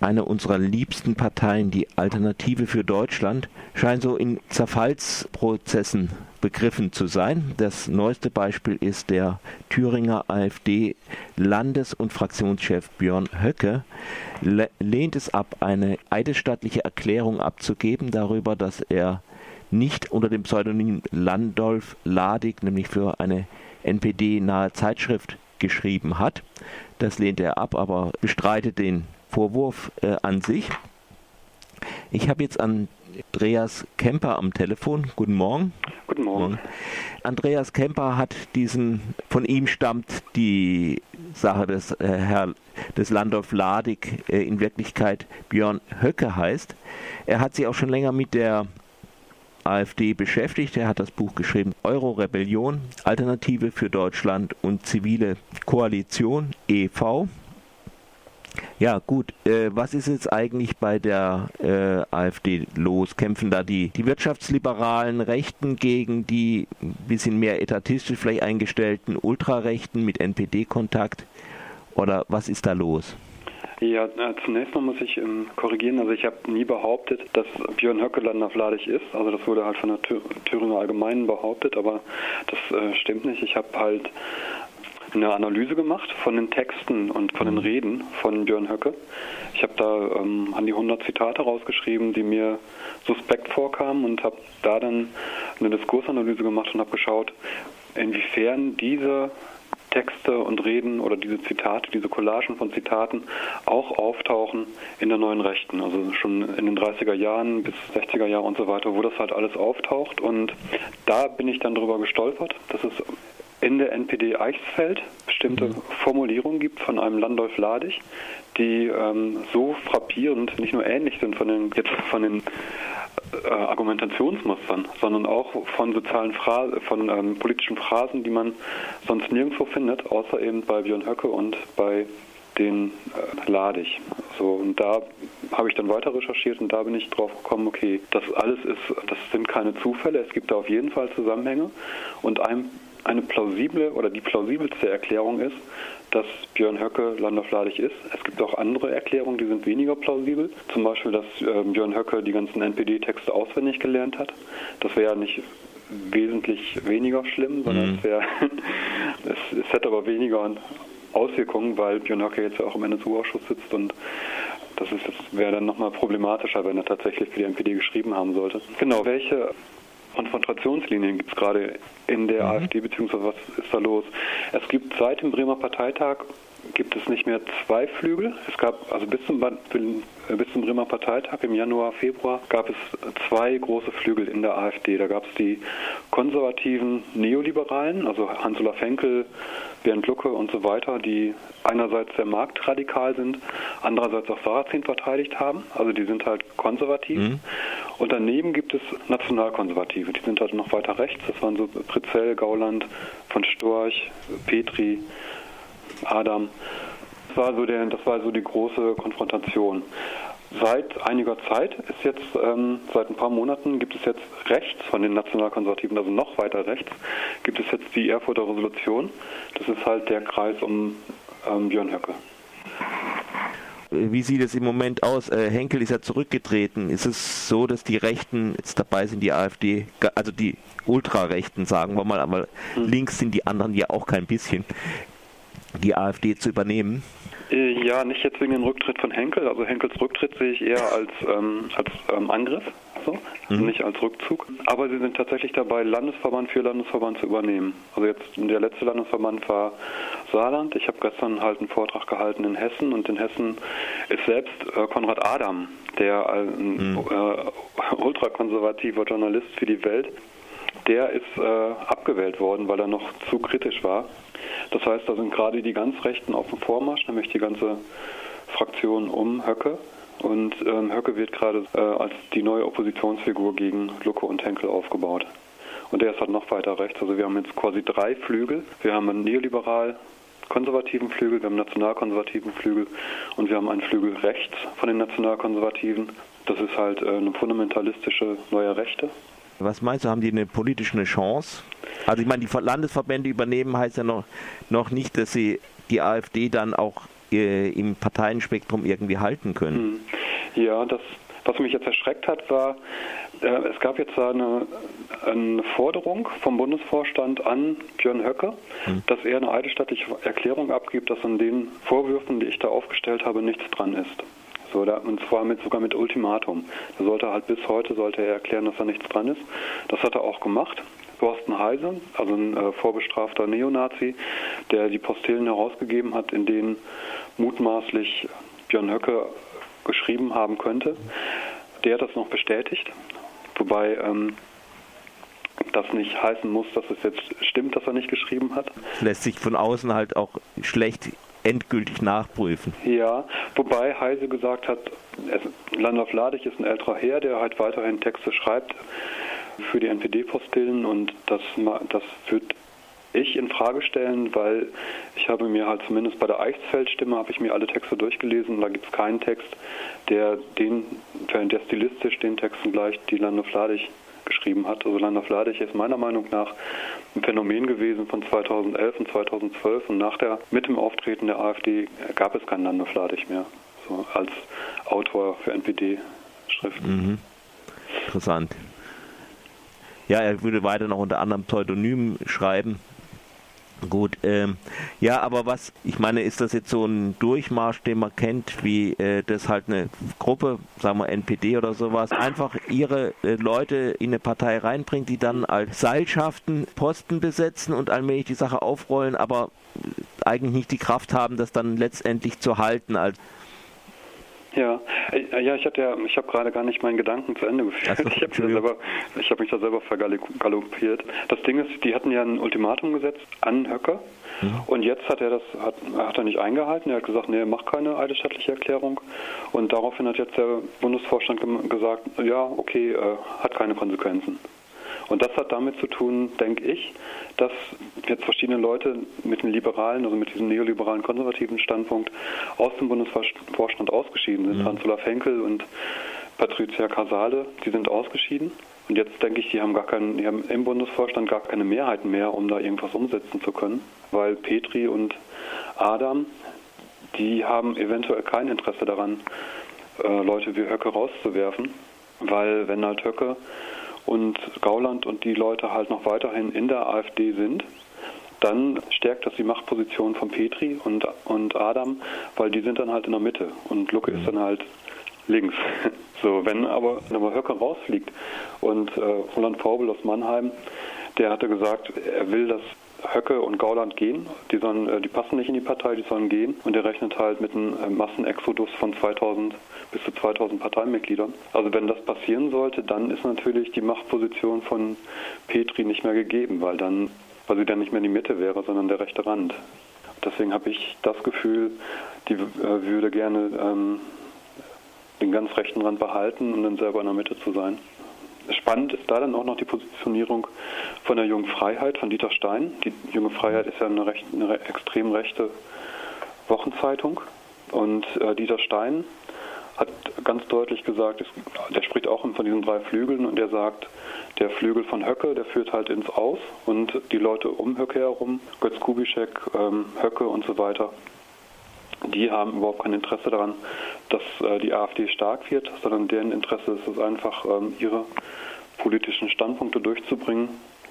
eine unserer liebsten Parteien, die Alternative für Deutschland, scheint so in Zerfallsprozessen begriffen zu sein. Das neueste Beispiel ist der Thüringer AfD-Landes- und Fraktionschef Björn Höcke, lehnt es ab, eine eidesstattliche Erklärung abzugeben darüber, dass er nicht unter dem Pseudonym Landolf Ladig, nämlich für eine NPD-nahe Zeitschrift geschrieben hat. Das lehnt er ab, aber bestreitet den Vorwurf äh, an sich. Ich habe jetzt Andreas Kemper am Telefon. Guten Morgen. Guten Morgen. Andreas Kemper hat diesen, von ihm stammt die Sache des äh, Herr des Landorf Ladig äh, in Wirklichkeit Björn Höcke heißt. Er hat sich auch schon länger mit der AfD beschäftigt. Er hat das Buch geschrieben Euro-Rebellion, Alternative für Deutschland und zivile Koalition e.V. Ja, gut. Äh, was ist jetzt eigentlich bei der äh, AfD los? Kämpfen da die, die wirtschaftsliberalen Rechten gegen die ein bisschen mehr etatistisch vielleicht eingestellten Ultrarechten mit NPD-Kontakt? Oder was ist da los? Ja, zunächst mal muss ich ähm, korrigieren. Also ich habe nie behauptet, dass Björn Höckeland auf Ladig ist. Also das wurde halt von der Thüringer Allgemeinen behauptet, aber das äh, stimmt nicht. Ich habe halt eine Analyse gemacht von den Texten und von den mhm. Reden von Björn Höcke. Ich habe da ähm, an die 100 Zitate rausgeschrieben, die mir suspekt vorkamen und habe da dann eine Diskursanalyse gemacht und habe geschaut, inwiefern diese Texte und Reden oder diese Zitate, diese Collagen von Zitaten auch auftauchen in der neuen Rechten. Also schon in den 30er Jahren bis 60er Jahre und so weiter, wo das halt alles auftaucht. Und da bin ich dann drüber gestolpert, dass es NPD Eichsfeld bestimmte mhm. Formulierungen gibt von einem Landolf Ladig, die ähm, so frappierend nicht nur ähnlich sind von den jetzt von den äh, Argumentationsmustern, sondern auch von sozialen Phrasen, von ähm, politischen Phrasen, die man sonst nirgendwo findet, außer eben bei Björn Höcke und bei den äh, Ladig. So, und da habe ich dann weiter recherchiert und da bin ich drauf gekommen, okay, das alles ist, das sind keine Zufälle, es gibt da auf jeden Fall Zusammenhänge und ein eine plausible oder die plausibelste Erklärung ist, dass Björn Höcke landesfladig ist. Es gibt auch andere Erklärungen, die sind weniger plausibel. Zum Beispiel, dass äh, Björn Höcke die ganzen NPD-Texte auswendig gelernt hat. Das wäre ja nicht wesentlich weniger schlimm, sondern mhm. es, wär, es, es hätte aber weniger Auswirkungen, weil Björn Höcke jetzt ja auch im NSU-Ausschuss sitzt und das, das wäre dann nochmal problematischer, wenn er tatsächlich für die NPD geschrieben haben sollte. Genau, welche Konfrontationslinien gibt es gerade in der mhm. AfD, beziehungsweise was ist da los? Es gibt seit dem Bremer Parteitag gibt es nicht mehr zwei Flügel. Es gab also bis zum, bis zum Bremer Parteitag im Januar, Februar gab es zwei große Flügel in der AfD. Da gab es die konservativen Neoliberalen, also Hans-Olaf Henkel, Bernd Lucke und so weiter, die einerseits sehr marktradikal sind, andererseits auch Sarrazin verteidigt haben. Also die sind halt konservativ. Mhm. Und daneben gibt es Nationalkonservative, die sind halt noch weiter rechts. Das waren so Pritzell, Gauland, von Storch, Petri, Adam. Das war so, der, das war so die große Konfrontation. Seit einiger Zeit ist jetzt, ähm, seit ein paar Monaten gibt es jetzt rechts von den Nationalkonservativen, also noch weiter rechts, gibt es jetzt die Erfurter Resolution. Das ist halt der Kreis um ähm, Björn Höcke. Wie sieht es im Moment aus? Äh, Henkel ist ja zurückgetreten. Ist es so, dass die Rechten jetzt dabei sind, die AfD, also die Ultrarechten, sagen wir mal, aber hm. links sind die anderen ja auch kein bisschen, die AfD zu übernehmen? Äh, ja, nicht jetzt wegen dem Rücktritt von Henkel. Also Henkels Rücktritt sehe ich eher als, ähm, als ähm, Angriff, so, mhm. nicht als Rückzug. Aber sie sind tatsächlich dabei, Landesverband für Landesverband zu übernehmen. Also jetzt der letzte Landesverband war Saarland. Ich habe gestern halt einen Vortrag gehalten in Hessen und in Hessen ist selbst äh, Konrad Adam, der ein mhm. äh, ultrakonservativer Journalist für die Welt, der ist äh, abgewählt worden, weil er noch zu kritisch war das heißt, da sind gerade die ganz Rechten auf dem Vormarsch, nämlich die ganze Fraktion um Höcke. Und ähm, Höcke wird gerade äh, als die neue Oppositionsfigur gegen Lucke und Henkel aufgebaut. Und der ist halt noch weiter rechts. Also wir haben jetzt quasi drei Flügel. Wir haben einen neoliberal konservativen Flügel, wir haben einen nationalkonservativen Flügel und wir haben einen Flügel rechts von den Nationalkonservativen. Das ist halt äh, eine fundamentalistische neue Rechte. Was meinst du, haben die eine politische Chance? Also ich meine, die Landesverbände übernehmen heißt ja noch, noch nicht, dass sie die AfD dann auch im Parteienspektrum irgendwie halten können. Hm. Ja, das, was mich jetzt erschreckt hat, war, äh, es gab jetzt eine, eine, Forderung vom Bundesvorstand an Björn Höcke, hm. dass er eine eidesstattliche Erklärung abgibt, dass an den Vorwürfen, die ich da aufgestellt habe, nichts dran ist. So, da, und zwar mit, sogar mit Ultimatum. Da sollte halt bis heute sollte er erklären, dass da nichts dran ist. Das hat er auch gemacht. Thorsten Heise, also ein äh, vorbestrafter Neonazi, der die Postillen herausgegeben hat, in denen mutmaßlich Björn Höcke geschrieben haben könnte, der hat das noch bestätigt. Wobei ähm, das nicht heißen muss, dass es jetzt stimmt, dass er nicht geschrieben hat. Lässt sich von außen halt auch schlecht endgültig nachprüfen. Ja, wobei Heise gesagt hat, Landolf Ladig ist ein älterer Herr, der halt weiterhin Texte schreibt für die NPD-Postillen und das, das würde ich in Frage stellen, weil ich habe mir halt zumindest bei der Eichsfeld-Stimme habe ich mir alle Texte durchgelesen. Da gibt es keinen Text, der den, der stilistisch den Texten gleicht, die Landolf Ladig geschrieben hat. Also Landolf Ladig ist meiner Meinung nach ein Phänomen gewesen von 2011 und 2012 und nach der, mit dem Auftreten der AfD gab es keinen Landolf Ladig mehr, so als Autor für NPD-Schriften. Mhm. Interessant. Ja, er würde weiter noch unter anderem Pseudonym schreiben. Gut, ähm, ja, aber was, ich meine, ist das jetzt so ein Durchmarsch, den man kennt, wie äh, das halt eine Gruppe, sagen wir NPD oder sowas, einfach ihre äh, Leute in eine Partei reinbringt, die dann als Seilschaften Posten besetzen und allmählich die Sache aufrollen, aber eigentlich nicht die Kraft haben, das dann letztendlich zu halten. als ja, äh, ja, ich hatte ja, ich habe gerade gar nicht meinen Gedanken zu Ende geführt. So, ich habe hab mich da selber vergaloppiert. Das Ding ist, die hatten ja ein Ultimatum gesetzt an Höcker mhm. und jetzt hat er das hat, hat er nicht eingehalten. Er hat gesagt, nee, er macht keine eidesstattliche Erklärung und daraufhin hat jetzt der Bundesvorstand gesagt, ja, okay, äh, hat keine Konsequenzen. Und das hat damit zu tun, denke ich, dass jetzt verschiedene Leute mit dem liberalen, also mit diesem neoliberalen konservativen Standpunkt aus dem Bundesvorstand ausgeschieden sind. Mhm. Hans-Olaf Henkel und Patricia Casale, die sind ausgeschieden. Und jetzt denke ich, die haben gar keinen, die haben im Bundesvorstand gar keine Mehrheiten mehr, um da irgendwas umsetzen zu können, weil Petri und Adam, die haben eventuell kein Interesse daran, äh, Leute wie Höcke rauszuwerfen, weil wenn halt Höcke und Gauland und die Leute halt noch weiterhin in der AfD sind, dann stärkt das die Machtposition von Petri und, und Adam, weil die sind dann halt in der Mitte und Lucke ist dann halt links. So, wenn aber, wenn aber Höcke rausfliegt und äh, Roland Faubel aus Mannheim, der hatte gesagt, er will, dass Höcke und Gauland gehen. Die, sollen, äh, die passen nicht in die Partei, die sollen gehen. Und er rechnet halt mit einem äh, Massenexodus von 2000 bis zu 2000 Parteimitgliedern. Also wenn das passieren sollte, dann ist natürlich die Machtposition von Petri nicht mehr gegeben, weil dann, weil sie dann nicht mehr in die Mitte wäre, sondern der rechte Rand. Deswegen habe ich das Gefühl, die äh, würde gerne ähm, den ganz rechten Rand behalten und dann selber in der Mitte zu sein. Spannend ist da dann auch noch die Positionierung von der Jungen Freiheit, von Dieter Stein. Die Junge Freiheit ist ja eine, recht, eine extrem rechte Wochenzeitung. Und äh, Dieter Stein hat ganz deutlich gesagt, es, der spricht auch von diesen drei Flügeln und er sagt, der Flügel von Höcke, der führt halt ins Aus und die Leute um Höcke herum, Götz Kubitschek, ähm, Höcke und so weiter, die haben überhaupt kein Interesse daran, dass äh, die AfD stark wird, sondern deren Interesse ist es einfach, ähm, ihre politischen Standpunkte durchzubringen,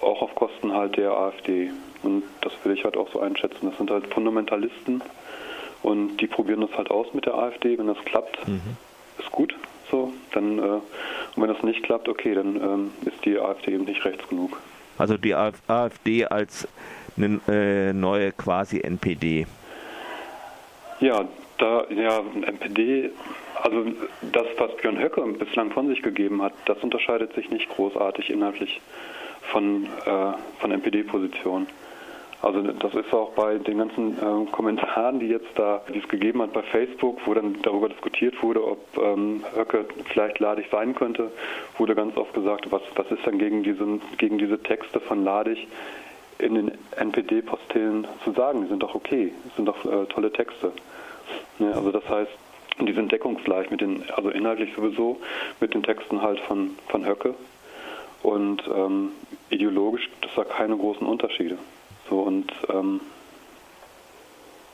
auch auf Kosten halt der AfD. Und das will ich halt auch so einschätzen. Das sind halt Fundamentalisten und die probieren das halt aus mit der AfD. Wenn das klappt, mhm. ist gut. So, dann äh, und wenn das nicht klappt, okay, dann ähm, ist die AfD eben nicht rechts genug. Also die AfD als eine äh, neue quasi NPD. Ja, da, ja, NPD, also das, was Björn Höcke bislang von sich gegeben hat, das unterscheidet sich nicht großartig inhaltlich von, äh, von NPD-Positionen. Also das ist auch bei den ganzen äh, Kommentaren, die jetzt da, die es gegeben hat bei Facebook, wo dann darüber diskutiert wurde, ob ähm, Höcke vielleicht Ladig sein könnte, wurde ganz oft gesagt, was, was ist denn gegen diese, gegen diese Texte von Ladig in den NPD-Postillen zu sagen? Die sind doch okay, das sind doch äh, tolle Texte. Ne, also das heißt, die sind deckungsgleich mit den, also inhaltlich sowieso mit den Texten halt von, von Höcke. Und ähm, ideologisch gibt es da keine großen Unterschiede. So und ähm,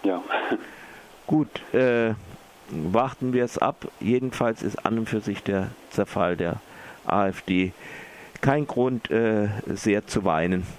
ja. Gut, äh, warten wir es ab. Jedenfalls ist an und für sich der Zerfall der AfD kein Grund, äh, sehr zu weinen.